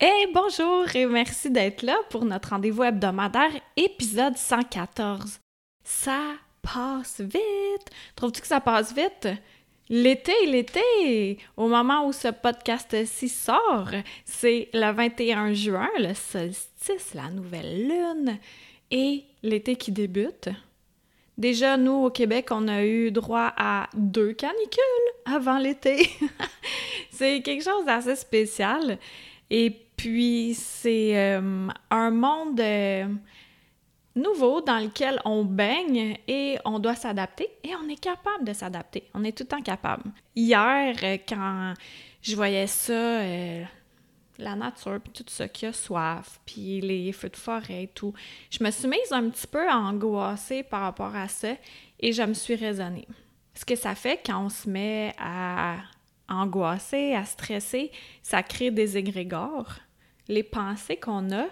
Et bonjour et merci d'être là pour notre rendez-vous hebdomadaire épisode 114. Ça passe vite! Trouves-tu que ça passe vite? L'été, l'été! Au moment où ce podcast-ci sort, c'est le 21 juin, le solstice, la nouvelle lune, et l'été qui débute. Déjà, nous, au Québec, on a eu droit à deux canicules avant l'été. c'est quelque chose d'assez spécial. Et puis, c'est euh, un monde euh, nouveau dans lequel on baigne et on doit s'adapter et on est capable de s'adapter. On est tout le temps capable. Hier, euh, quand je voyais ça, la nature, puis tout ce qui a soif, puis les feux de forêt tout. Je me suis mise un petit peu angoissée par rapport à ça et je me suis raisonnée. Ce que ça fait quand on se met à angoisser, à stresser, ça crée des égrégores. Les pensées qu'on a,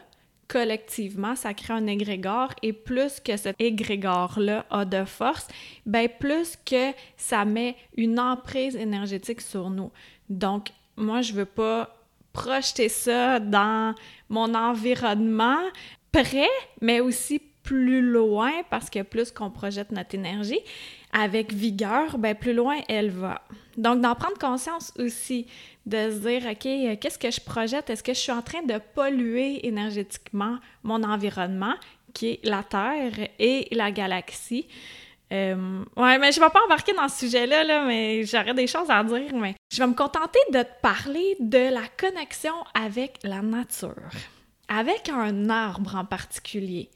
collectivement, ça crée un égrégore et plus que cet égrégore-là a de force, ben plus que ça met une emprise énergétique sur nous. Donc, moi, je veux pas projeter ça dans mon environnement près, mais aussi plus loin, parce que plus qu'on projette notre énergie avec vigueur, ben plus loin elle va. Donc, d'en prendre conscience aussi, de se dire, OK, qu'est-ce que je projette? Est-ce que je suis en train de polluer énergétiquement mon environnement, qui est la Terre et la galaxie? Euh, ouais, mais je vais pas embarquer dans ce sujet-là, là, mais j'aurais des choses à dire, mais je vais me contenter de te parler de la connexion avec la nature, avec un arbre en particulier.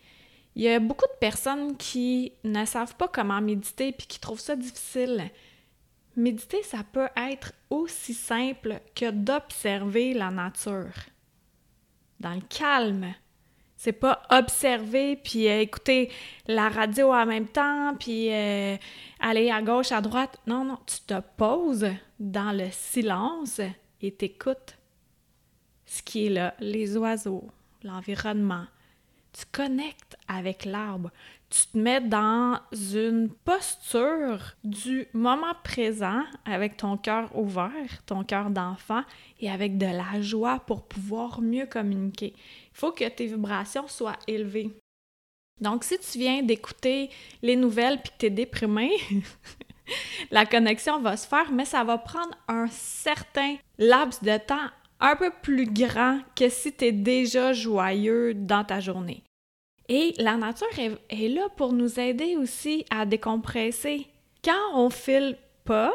Il y a beaucoup de personnes qui ne savent pas comment méditer puis qui trouvent ça difficile. Méditer, ça peut être aussi simple que d'observer la nature. Dans le calme, c'est pas observer puis euh, écouter la radio en même temps puis euh, aller à gauche, à droite. Non, non, tu te poses dans le silence et t'écoutes ce qui est là, les oiseaux, l'environnement. Tu connectes avec l'arbre. Tu te mets dans une posture du moment présent avec ton cœur ouvert, ton cœur d'enfant et avec de la joie pour pouvoir mieux communiquer. Il faut que tes vibrations soient élevées. Donc, si tu viens d'écouter les nouvelles puis que tu es déprimé, la connexion va se faire, mais ça va prendre un certain laps de temps un peu plus grand que si tu es déjà joyeux dans ta journée. Et la nature est, là pour nous aider aussi à décompresser. Quand on file pas,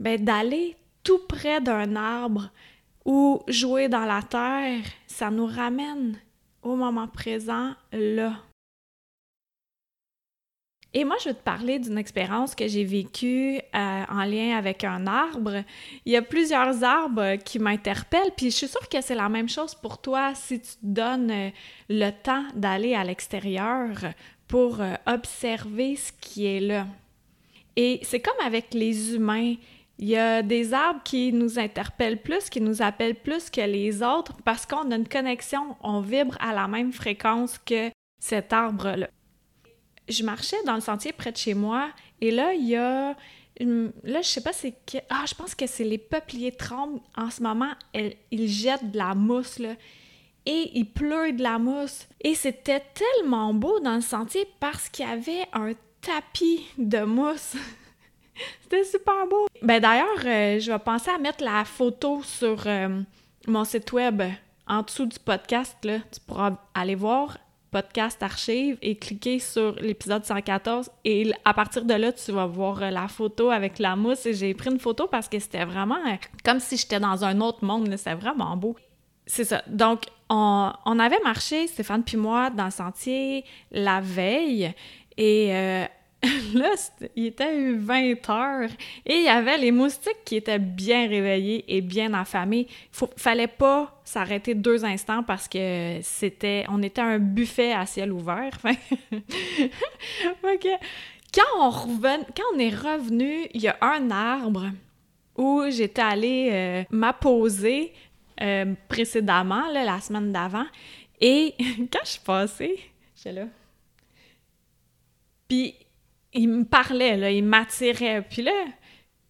ben d'aller tout près d'un arbre, ou jouer dans la terre, ça nous ramène au moment présent, là. Et moi, je vais te parler d'une expérience que j'ai vécue euh, en lien avec un arbre. Il y a plusieurs arbres qui m'interpellent, puis je suis sûre que c'est la même chose pour toi si tu te donnes euh, le temps d'aller à l'extérieur pour euh, observer ce qui est là. Et c'est comme avec les humains. Il y a des arbres qui nous interpellent plus, qui nous appellent plus que les autres parce qu'on a une connexion, on vibre à la même fréquence que cet arbre-là. Je marchais dans le sentier près de chez moi et là, il y a. Là, je sais pas, c'est que. Ah, je pense que c'est les peupliers tremblent. En ce moment, ils jettent de la mousse, là. Et il pleut de la mousse. Et c'était tellement beau dans le sentier parce qu'il y avait un tapis de mousse. C'était super beau. Ben d'ailleurs, euh, je vais penser à mettre la photo sur euh, mon site web en dessous du podcast. Là. Tu pourras aller voir podcast archive et cliquer sur l'épisode 114 et à partir de là, tu vas voir euh, la photo avec la mousse et j'ai pris une photo parce que c'était vraiment comme si j'étais dans un autre monde, c'était vraiment beau. C'est ça. Donc, on, on, avait marché, Stéphane puis moi, dans le sentier la veille et là, il était 20 heures et il y avait les moustiques qui étaient bien réveillés et bien affamés. Il fallait pas s'arrêter deux instants parce que c'était, on était un buffet à ciel ouvert. Quand on, quand on est revenu, il y a un arbre où j'étais allée euh, m'apposer euh, précédemment, la semaine d'avant. Et quand je suis passée, j'étais là. Puis il me parlait, il m'attirait. Puis là,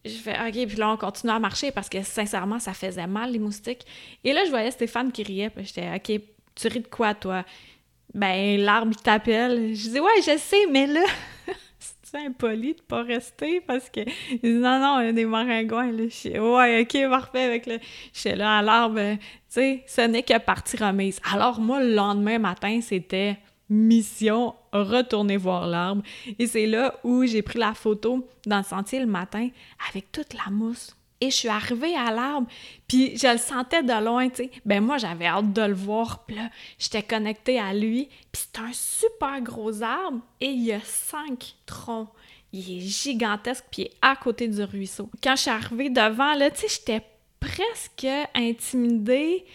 je fais OK, puis là, on continue à marcher parce que sincèrement, ça faisait mal, les moustiques. Et là, je voyais Stéphane qui riait, puis j'étais OK, tu ris de quoi, toi? Ben, l'arbre, il t'appelle. Je dis Ouais, je sais, mais là, c'est impoli de pas rester? Parce que. Il dit Non, non, il y a des maringouins. Je dis Ouais, OK, parfait, avec le. Je là, à l'arbre, tu sais, ce n'est que partie remise. Alors, moi, le lendemain matin, c'était mission, retourner voir l'arbre. Et c'est là où j'ai pris la photo dans le sentier le matin avec toute la mousse. Et je suis arrivée à l'arbre, puis je le sentais de loin, tu sais. Ben moi, j'avais hâte de le voir, puis là, j'étais connectée à lui. Puis c'est un super gros arbre, et il y a cinq troncs. Il est gigantesque, puis il est à côté du ruisseau. Quand je suis arrivée devant, là, tu sais, j'étais presque intimidée,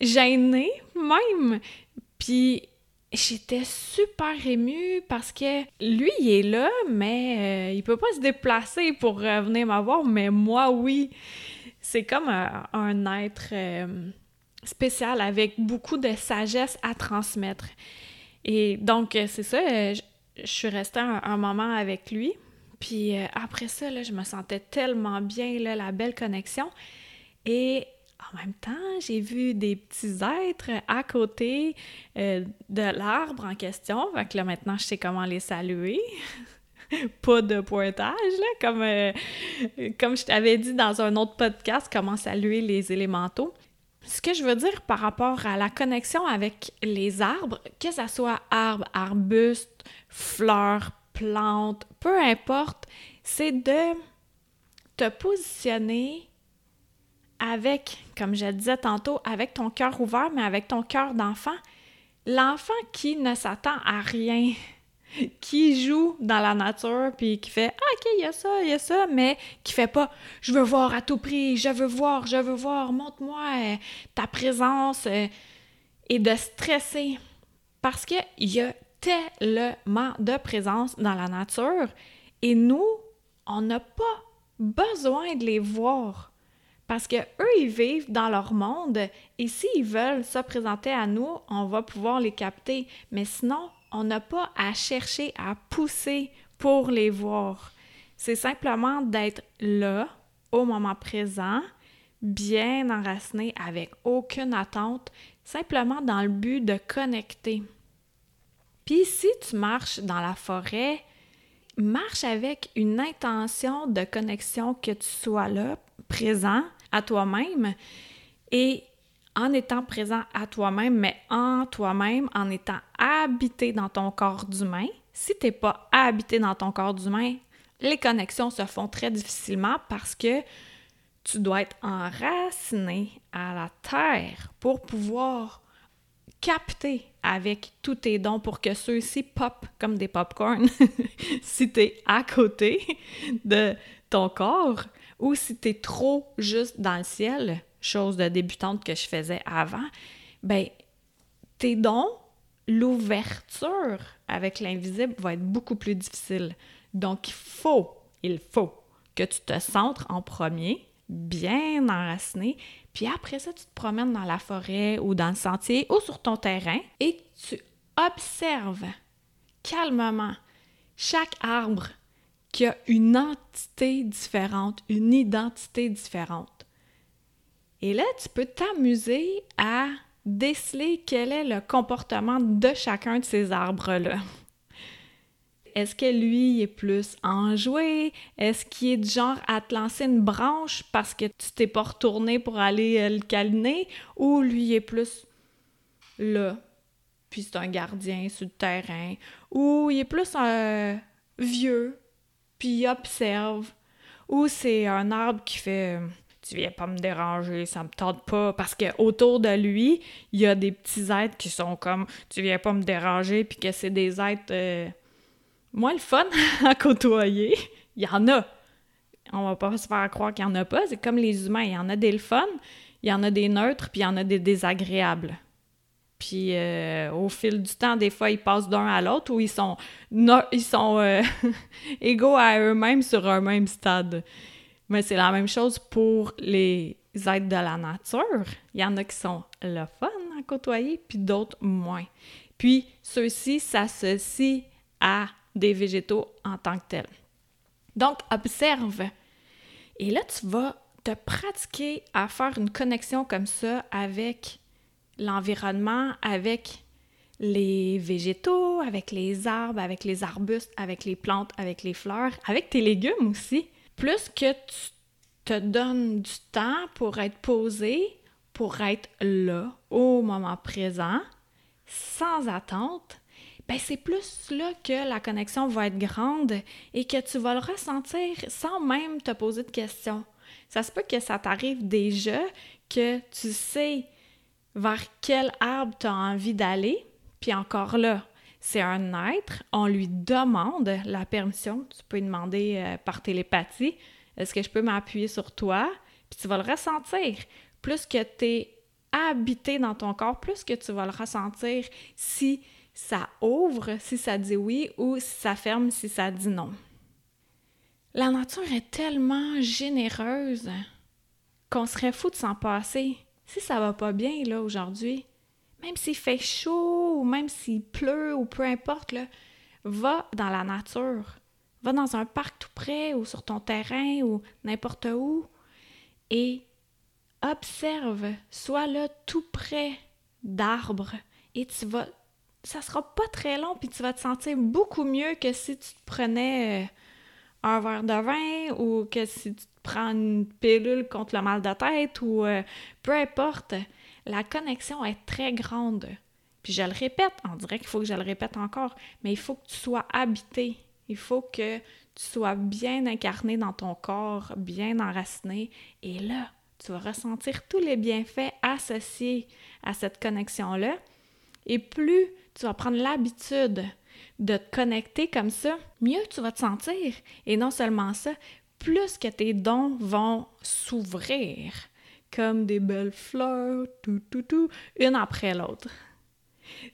gênée même. Puis j'étais super émue parce que lui, il est là, mais euh, il peut pas se déplacer pour venir m'avoir, mais moi, oui. C'est comme un, être euh, spécial avec beaucoup de sagesse à transmettre. Et donc, euh, c'est ça, je, suis restée un, moment avec lui. Puis après ça, je me sentais tellement bien, là, la belle connexion. Et en même temps, j'ai vu des petits êtres à côté euh, de l'arbre en question. Fait que là, maintenant, je sais comment les saluer. Pas de pointage, là, comme, euh, comme je t'avais dit dans un autre podcast, comment saluer les élémentaux. Ce que je veux dire par rapport à la connexion avec les arbres, que ce soit arbre, arbuste, fleurs, plantes, peu importe, c'est de te positionner avec, comme je le disais tantôt, avec ton cœur ouvert, mais avec ton cœur d'enfant. L'enfant qui ne s'attend à rien, qui joue dans la nature, puis qui fait OK, il y a ça, il y a ça, mais qui fait pas Je veux voir à tout prix, je veux voir, je veux voir, montre-moi euh, ta présence, euh, et de stresser. Parce qu'il y a tellement de présence dans la nature, et nous, on n'a pas besoin de les voir. Parce que eux, ils vivent dans leur monde et s'ils veulent se présenter à nous, on va pouvoir les capter. Mais sinon, on n'a pas à chercher à pousser pour les voir. C'est simplement d'être là, au moment présent, bien enraciné, avec aucune attente, simplement dans le but de connecter. Puis si tu marches dans la forêt, marche avec une intention de connexion que tu sois là, présent, à toi-même et en étant présent à toi-même, mais en toi-même, en étant habité dans ton corps d'humain. Si tu n'es pas habité dans ton corps d'humain, les connexions se font très difficilement parce que tu dois être enraciné à la terre pour pouvoir capter avec tous tes dons pour que ceux-ci pop comme des popcorn si tu es à côté de ton corps ou si tu es trop juste dans le ciel, chose de débutante que je faisais avant, ben tes dons, l'ouverture avec l'invisible va être beaucoup plus difficile. Donc il faut, il faut que tu te centres en premier, bien enraciné, puis après ça, tu te promènes dans la forêt ou dans le sentier ou sur ton terrain et tu observes calmement chaque arbre, qui a une entité différente, une identité différente. Et là, tu peux t'amuser à déceler quel est le comportement de chacun de ces arbres-là. Est-ce que lui est plus enjoué? Est-ce qu'il est du genre à te lancer une branche parce que tu t'es pas retourné pour aller euh, le câliner? Ou lui est plus là, puis c'est un gardien sur le terrain? Ou il est plus euh, vieux, puis observe. Ou c'est un arbre qui fait tu viens pas me déranger, ça me tente pas parce que autour de lui, il y a des petits êtres qui sont comme tu viens pas me déranger puis que c'est des êtres euh, moins le fun à côtoyer. Il y en a. On va pas se faire croire qu'il y en a pas. C'est comme les humains. Il y en a des le fun, il y en a des neutres, puis il y en a des désagréables. Puis euh, au fil du temps, des fois, ils passent d'un à l'autre ou ils sont, ils sont euh, égaux à eux-mêmes sur un même stade. Mais c'est la même chose pour les êtres de la nature. Il y en a qui sont le fun à côtoyer, puis d'autres moins. Puis ceux-ci s'associent à des végétaux en tant que tels. Donc, observe. Et là, tu vas te pratiquer à faire une connexion comme ça avec l'environnement, avec les végétaux, avec les arbres, avec les arbustes, avec les plantes, avec les fleurs, avec tes légumes aussi. Plus que tu te donnes du temps pour être posé, pour être là, au moment présent, sans attente, ben c'est plus là que la connexion va être grande et que tu vas le ressentir sans même te poser de questions. Ça se peut que ça t'arrive déjà, que tu sais vers quel arbre tu as envie d'aller, puis encore là, c'est un être, on lui demande la permission, tu peux demander euh, par télépathie, est-ce que je peux m'appuyer sur toi? Puis tu vas le ressentir. Plus que tu es habité dans ton corps, plus que tu vas le ressentir si ça ouvre, si ça dit oui, ou si ça ferme, si ça dit non. La nature est tellement généreuse qu'on serait fou de s'en passer. Si ça va pas bien, là, aujourd'hui, même s'il fait chaud, ou même s'il pleut, ou peu importe, là, va dans la nature. Va dans un parc tout près, ou sur ton terrain, ou n'importe où, et observe, sois là tout près d'arbres, et tu vas ça sera pas très long, puis tu vas te sentir beaucoup mieux que si tu te prenais euh, un verre de vin ou que si tu te prends une pilule contre le mal de tête ou euh, peu importe. La connexion est très grande. Puis je le répète, on dirait qu'il faut que je le répète encore, mais il faut que tu sois habité. Il faut que tu sois bien incarné dans ton corps, bien enraciné. Et là, tu vas ressentir tous les bienfaits associés à cette connexion-là. Et plus tu vas prendre l'habitude de te connecter comme ça, mieux tu vas te sentir. Et non seulement ça, plus que tes dons vont s'ouvrir comme des belles fleurs, tout, tout, tout, une après l'autre.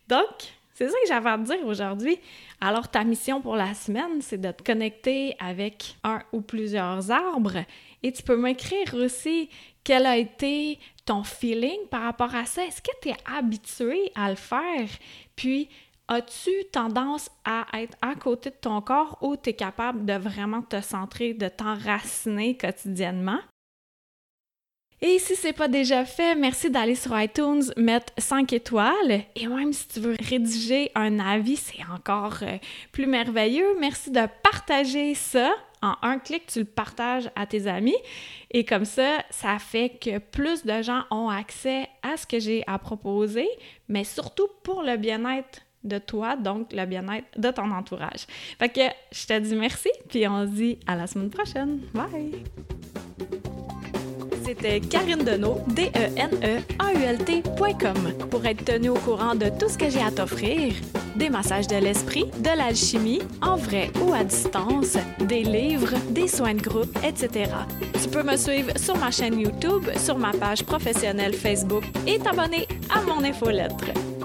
Donc, c'est ça que j'avais à te dire aujourd'hui. Alors, ta mission pour la semaine, c'est de te connecter avec un ou plusieurs arbres. Et tu peux m'écrire aussi quel a été ton feeling par rapport à ça. Est-ce que tu es habitué à le faire? Puis, as-tu tendance à être à côté de ton corps ou tu es capable de vraiment te centrer, de t'enraciner quotidiennement? Et si c'est pas déjà fait, merci d'aller sur iTunes, mettre 5 étoiles. Et même si tu veux rédiger un avis, c'est encore euh, plus merveilleux. Merci de partager ça. En un clic, tu le partages à tes amis. Et comme ça, ça fait que plus de gens ont accès à ce que j'ai à proposer, mais surtout pour le bien-être de toi, donc le bien-être de ton entourage. Fait je te dis merci, puis on se dit à la semaine prochaine. Bye! C'était Karine Deneau, D-E-N-E-A-U-L-T.com. Pour être tenu au courant de tout ce que j'ai à t'offrir, des massages de l'esprit, de l'alchimie, en vrai ou à distance, des livres, des soins de groupe, etc. Tu peux me suivre sur ma chaîne YouTube, sur ma page professionnelle Facebook et t'abonner à mon infolettre.